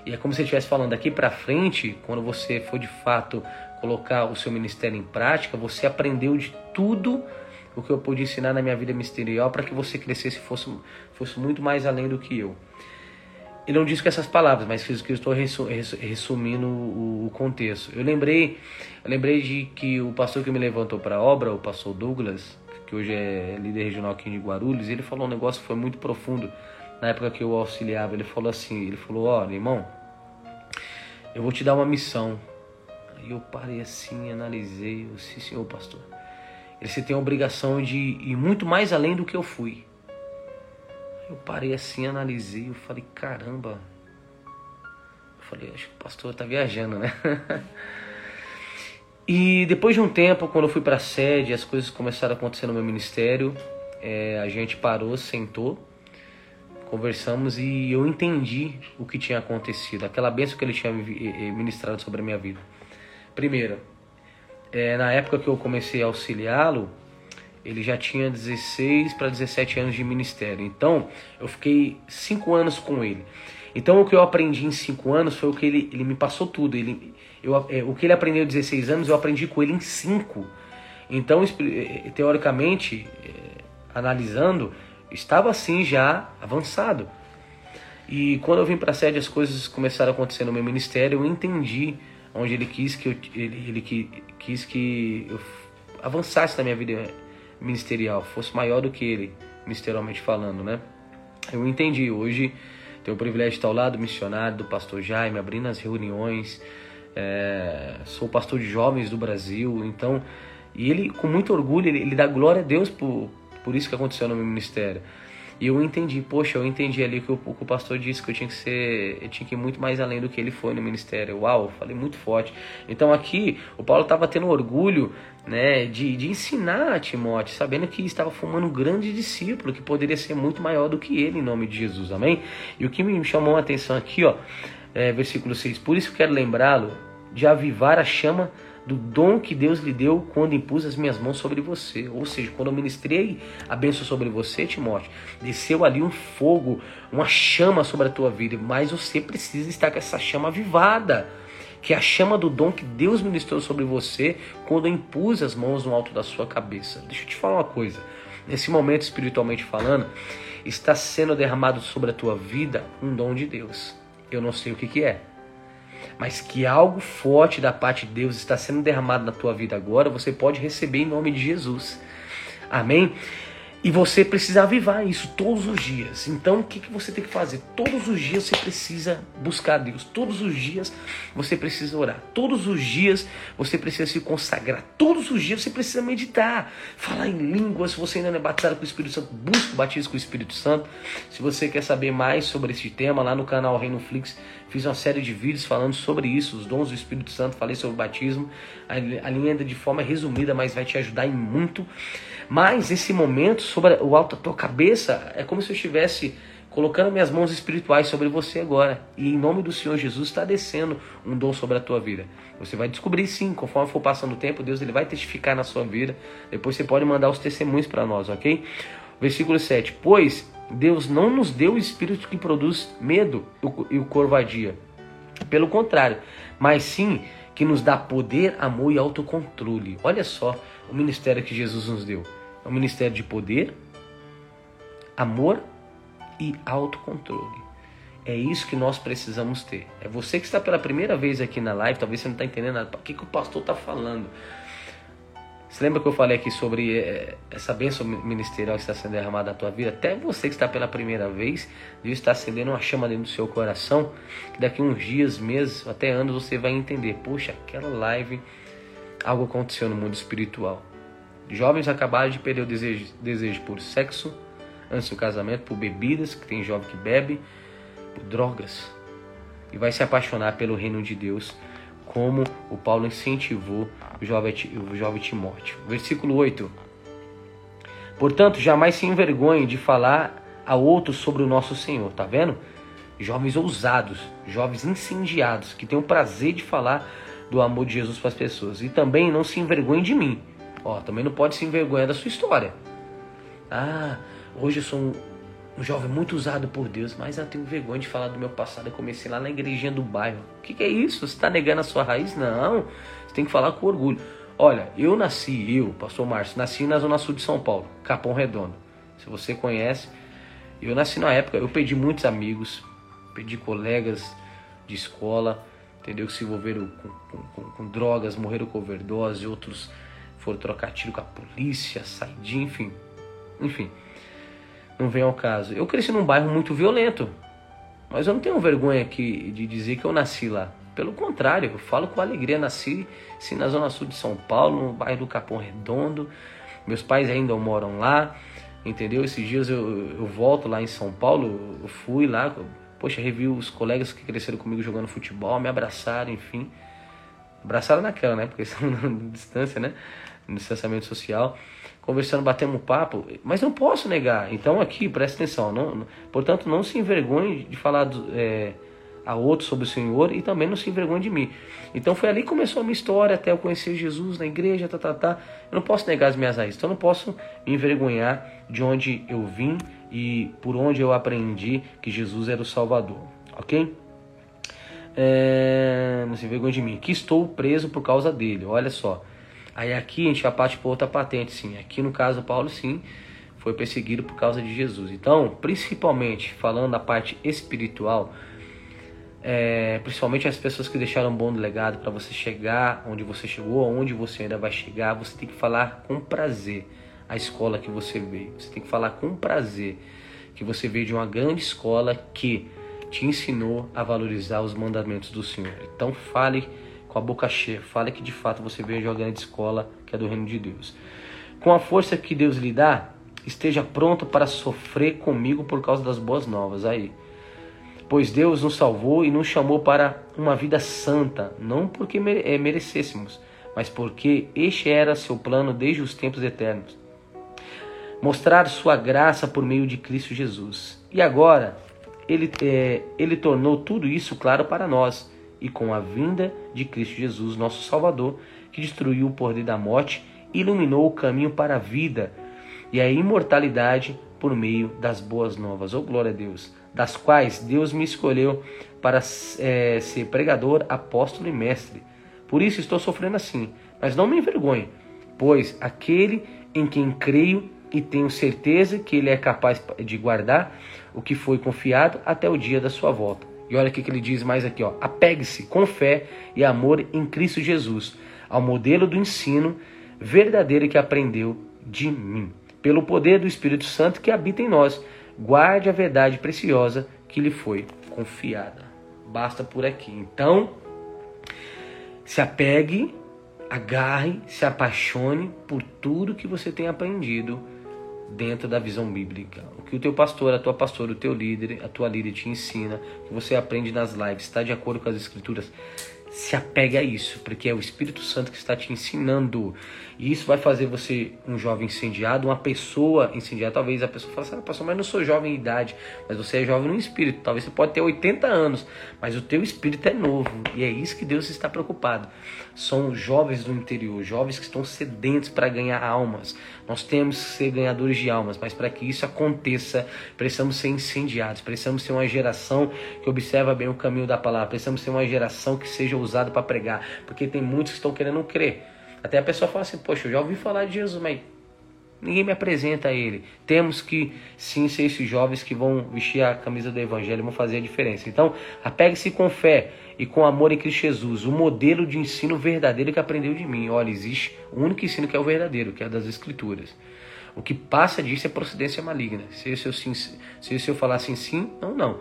E é como se estivesse falando daqui para frente, quando você for de fato colocar o seu ministério em prática, você aprendeu de tudo o que eu pude ensinar na minha vida ministerial para que você crescesse e fosse, fosse muito mais além do que eu. Ele não disse com essas palavras, mas fiz que eu estou resumindo o, contexto. Eu lembrei, eu lembrei de que o pastor que me levantou para a obra, o pastor Douglas, que hoje é líder regional aqui de Guarulhos, ele falou um negócio que foi muito profundo na época que eu auxiliava. Ele falou assim, ele falou, olha, irmão, eu vou te dar uma missão. E eu parei assim, analisei, eu disse, senhor pastor, você tem a obrigação de ir muito mais além do que eu fui. Eu parei assim, analisei, eu falei, caramba. Eu falei, acho que o pastor tá viajando, né? e depois de um tempo, quando eu fui para a sede, as coisas começaram a acontecer no meu ministério. É, a gente parou, sentou, conversamos e eu entendi o que tinha acontecido, aquela bênção que ele tinha ministrado sobre a minha vida. Primeiro, é, na época que eu comecei a auxiliá-lo, ele já tinha 16 para 17 anos de ministério. Então, eu fiquei 5 anos com ele. Então, o que eu aprendi em 5 anos foi o que ele, ele me passou tudo. Ele, eu, é, o que ele aprendeu em 16 anos, eu aprendi com ele em 5. Então, é, teoricamente, é, analisando, estava assim já avançado. E quando eu vim para a sede, as coisas começaram a acontecer no meu ministério, eu entendi onde ele quis que eu, ele, ele quis que eu avançasse na minha vida ministerial, fosse maior do que ele, ministerialmente falando, né? Eu entendi. Hoje tenho o privilégio de estar ao lado do missionário, do pastor Jaime, abrindo as reuniões. É, sou pastor de jovens do Brasil, então, e ele, com muito orgulho, ele, ele dá glória a Deus por, por isso que aconteceu no meu ministério. E eu entendi, poxa, eu entendi ali que o, que o pastor disse que eu tinha que ser, eu tinha que ir muito mais além do que ele foi no ministério. Uau, falei muito forte. Então aqui o Paulo estava tendo orgulho, né, de, de ensinar a Timóteo, sabendo que estava formando um grande discípulo que poderia ser muito maior do que ele em nome de Jesus. Amém? E o que me chamou a atenção aqui, ó, é, versículo 6. Por isso quero lembrá-lo de avivar a chama do dom que Deus lhe deu quando impus as minhas mãos sobre você. Ou seja, quando eu ministrei a bênção sobre você, Timóteo, desceu ali um fogo, uma chama sobre a tua vida, mas você precisa estar com essa chama avivada. Que é a chama do dom que Deus ministrou sobre você quando eu impus as mãos no alto da sua cabeça. Deixa eu te falar uma coisa. Nesse momento, espiritualmente falando, está sendo derramado sobre a tua vida um dom de Deus. Eu não sei o que, que é mas que algo forte da parte de Deus está sendo derramado na tua vida agora, você pode receber em nome de Jesus. Amém? E você precisa avivar isso todos os dias. Então, o que, que você tem que fazer? Todos os dias você precisa buscar Deus. Todos os dias você precisa orar. Todos os dias você precisa se consagrar. Todos os dias você precisa meditar. Falar em línguas. Se você ainda não é batizado com o Espírito Santo, busque o batismo com o Espírito Santo. Se você quer saber mais sobre esse tema, lá no canal Reino Flix, fiz uma série de vídeos falando sobre isso, os dons do Espírito Santo. Falei sobre o batismo. A linha de forma resumida, mas vai te ajudar em muito. Mas esse momento sobre o alto da tua cabeça é como se eu estivesse colocando minhas mãos espirituais sobre você agora. E em nome do Senhor Jesus está descendo um dom sobre a tua vida. Você vai descobrir sim, conforme for passando o tempo, Deus ele vai testificar na sua vida. Depois você pode mandar os testemunhos para nós, ok? Versículo 7. Pois Deus não nos deu o espírito que produz medo e o corvadia. Pelo contrário, mas sim que nos dá poder, amor e autocontrole. Olha só o ministério que Jesus nos deu. É um ministério de poder, amor e autocontrole. É isso que nós precisamos ter. É você que está pela primeira vez aqui na live, talvez você não está entendendo nada. O que, que o pastor está falando? Você lembra que eu falei aqui sobre é, essa bênção ministerial que está sendo derramada na tua vida? Até você que está pela primeira vez, Deus está acendendo uma chama dentro do seu coração, que daqui uns dias, meses, até anos você vai entender. Poxa, aquela live, algo aconteceu no mundo espiritual. Jovens acabaram de perder o desejo, desejo por sexo antes do casamento, por bebidas, que tem jovem que bebe, por drogas. E vai se apaixonar pelo reino de Deus, como o Paulo incentivou o jovem, o jovem Timóteo. Versículo 8. Portanto, jamais se envergonhe de falar a outros sobre o nosso Senhor, tá vendo? Jovens ousados, jovens incendiados, que têm o prazer de falar do amor de Jesus para as pessoas. E também não se envergonhe de mim, Ó, também não pode se envergonhar da sua história. Ah, hoje eu sou um, um jovem muito usado por Deus, mas eu tenho vergonha de falar do meu passado. Eu comecei lá na igrejinha do bairro. O que, que é isso? Você está negando a sua raiz? Não. Você tem que falar com orgulho. Olha, eu nasci, eu, pastor Márcio, nasci na zona sul de São Paulo, Capão Redondo. Se você conhece, eu nasci na época, eu perdi muitos amigos, perdi colegas de escola, entendeu? Que se envolveram com, com, com, com drogas, morreram com overdose, outros foram trocar tiro com a polícia, saidinha, enfim. Enfim não vem ao caso. Eu cresci num bairro muito violento, mas eu não tenho vergonha aqui de dizer que eu nasci lá. Pelo contrário, eu falo com alegria. Nasci sim, na zona sul de São Paulo, no bairro do Capão Redondo. Meus pais ainda moram lá, entendeu? Esses dias eu, eu volto lá em São Paulo, eu fui lá, poxa, revi os colegas que cresceram comigo jogando futebol, me abraçaram, enfim. Abraçaram naquela, né? Porque estão distância, né? No distanciamento social conversando, batendo um papo, mas não posso negar. Então aqui, presta atenção, não portanto não se envergonhe de falar do, é, a outros sobre o Senhor e também não se envergonhe de mim. Então foi ali que começou a minha história até eu conhecer Jesus na igreja, tá, tá, tá. Eu não posso negar as minhas raízes, então eu não posso me envergonhar de onde eu vim e por onde eu aprendi que Jesus era o Salvador, ok? É, não se envergonhe de mim, que estou preso por causa dele, olha só. Aí aqui a gente já parte para outra patente, sim. Aqui no caso Paulo, sim, foi perseguido por causa de Jesus. Então, principalmente falando da parte espiritual, é, principalmente as pessoas que deixaram um bom legado para você chegar onde você chegou, onde você ainda vai chegar, você tem que falar com prazer a escola que você veio. Você tem que falar com prazer que você veio de uma grande escola que te ensinou a valorizar os mandamentos do Senhor. Então fale com a boca cheia. Fale que de fato você veio de uma grande escola que é do reino de Deus. Com a força que Deus lhe dá, esteja pronto para sofrer comigo por causa das boas novas. Aí. Pois Deus nos salvou e nos chamou para uma vida santa, não porque eh, merecêssemos, mas porque este era seu plano desde os tempos eternos. Mostrar sua graça por meio de Cristo Jesus. E agora, ele, é, ele tornou tudo isso claro para nós e com a vinda de Cristo Jesus, nosso Salvador, que destruiu o poder da morte e iluminou o caminho para a vida e a imortalidade por meio das boas novas. Oh, glória a Deus! Das quais Deus me escolheu para é, ser pregador, apóstolo e mestre. Por isso estou sofrendo assim, mas não me envergonhe, pois aquele em quem creio e tenho certeza que ele é capaz de guardar o que foi confiado até o dia da sua volta. E olha o que ele diz mais aqui, ó. Apegue-se com fé e amor em Cristo Jesus, ao modelo do ensino verdadeiro que aprendeu de mim. Pelo poder do Espírito Santo que habita em nós, guarde a verdade preciosa que lhe foi confiada. Basta por aqui. Então, se apegue, agarre, se apaixone por tudo que você tem aprendido dentro da visão bíblica. O que o teu pastor, a tua pastora, o teu líder, a tua líder te ensina, que você aprende nas lives, está de acordo com as escrituras, se apegue a isso, porque é o Espírito Santo que está te ensinando. E isso vai fazer você um jovem incendiado, uma pessoa incendiada. Talvez a pessoa fale assim, ah, pastor, mas não sou jovem em idade, mas você é jovem no espírito. Talvez você pode ter 80 anos, mas o teu espírito é novo. E é isso que Deus está preocupado. São jovens do interior, jovens que estão sedentos para ganhar almas. Nós temos que ser ganhadores de almas, mas para que isso aconteça, precisamos ser incendiados, precisamos ser uma geração que observa bem o caminho da palavra, precisamos ser uma geração que seja usada para pregar, porque tem muitos que estão querendo crer. Até a pessoa fala assim: Poxa, eu já ouvi falar de Jesus, mas ninguém me apresenta a ele. Temos que sim ser esses jovens que vão vestir a camisa do Evangelho, vão fazer a diferença. Então, apegue-se com fé e com amor em Cristo Jesus, o modelo de ensino verdadeiro que aprendeu de mim. Olha, existe o único ensino que é o verdadeiro, que é das Escrituras. O que passa disso é procedência maligna. Se eu, se eu falar assim sim, não, não.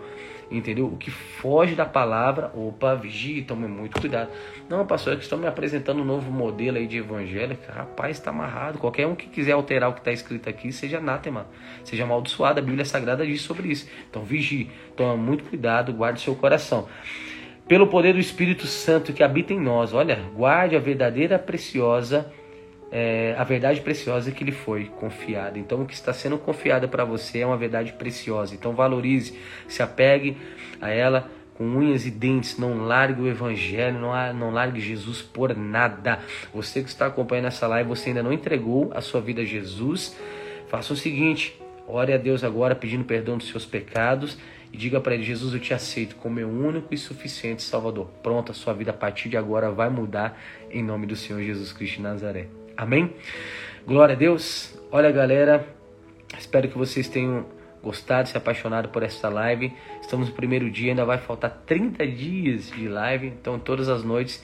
Entendeu? O que foge da palavra, opa, vigie, tome muito cuidado. Não, pastor, é que estão me apresentando um novo modelo aí de evangélica. Rapaz, está amarrado. Qualquer um que quiser alterar o que está escrito aqui, seja anátema, seja amaldiçoado. A Bíblia Sagrada diz sobre isso. Então, vigie, tome muito cuidado, guarde seu coração pelo poder do Espírito Santo que habita em nós. Olha, guarde a verdadeira preciosa, é, a verdade preciosa que lhe foi confiada. Então, o que está sendo confiado para você é uma verdade preciosa. Então, valorize, se apegue a ela com unhas e dentes. Não largue o Evangelho, não, não largue Jesus por nada. Você que está acompanhando essa live, você ainda não entregou a sua vida a Jesus. Faça o seguinte Ore a Deus agora pedindo perdão dos seus pecados e diga para ele: Jesus, eu te aceito como meu único e suficiente Salvador. Pronto, a sua vida a partir de agora vai mudar em nome do Senhor Jesus Cristo de Nazaré. Amém? Glória a Deus. Olha, galera, espero que vocês tenham gostado, se apaixonado por esta live. Estamos no primeiro dia, ainda vai faltar 30 dias de live, então todas as noites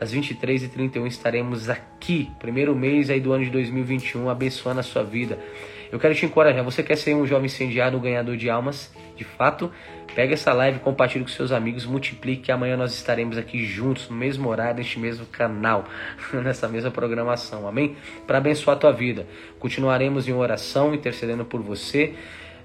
às 23h31 estaremos aqui, primeiro mês aí do ano de 2021, abençoando a sua vida. Eu quero te encorajar, você quer ser um jovem incendiado, um ganhador de almas? De fato, pega essa live, compartilhe com seus amigos, multiplique que amanhã nós estaremos aqui juntos, no mesmo horário, neste mesmo canal, nessa mesma programação, amém? Para abençoar a tua vida. Continuaremos em oração, intercedendo por você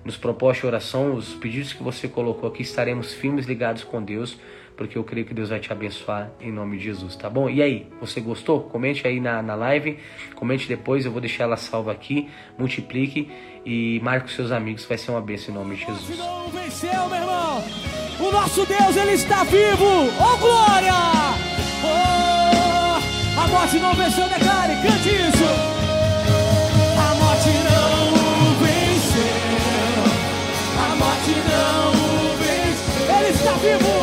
nos proposta de oração, os pedidos que você colocou aqui, estaremos firmes ligados com Deus, porque eu creio que Deus vai te abençoar em nome de Jesus, tá bom? E aí, você gostou? Comente aí na, na live, comente depois, eu vou deixar ela salva aqui, multiplique e marque os seus amigos, vai ser uma bênção em nome de Jesus. Venceu, meu irmão! O nosso Deus, ele está vivo! Oh, glória! Oh, a morte não venceu, declare, cante isso! A morte não venceu, a morte não venceu, ele está vivo!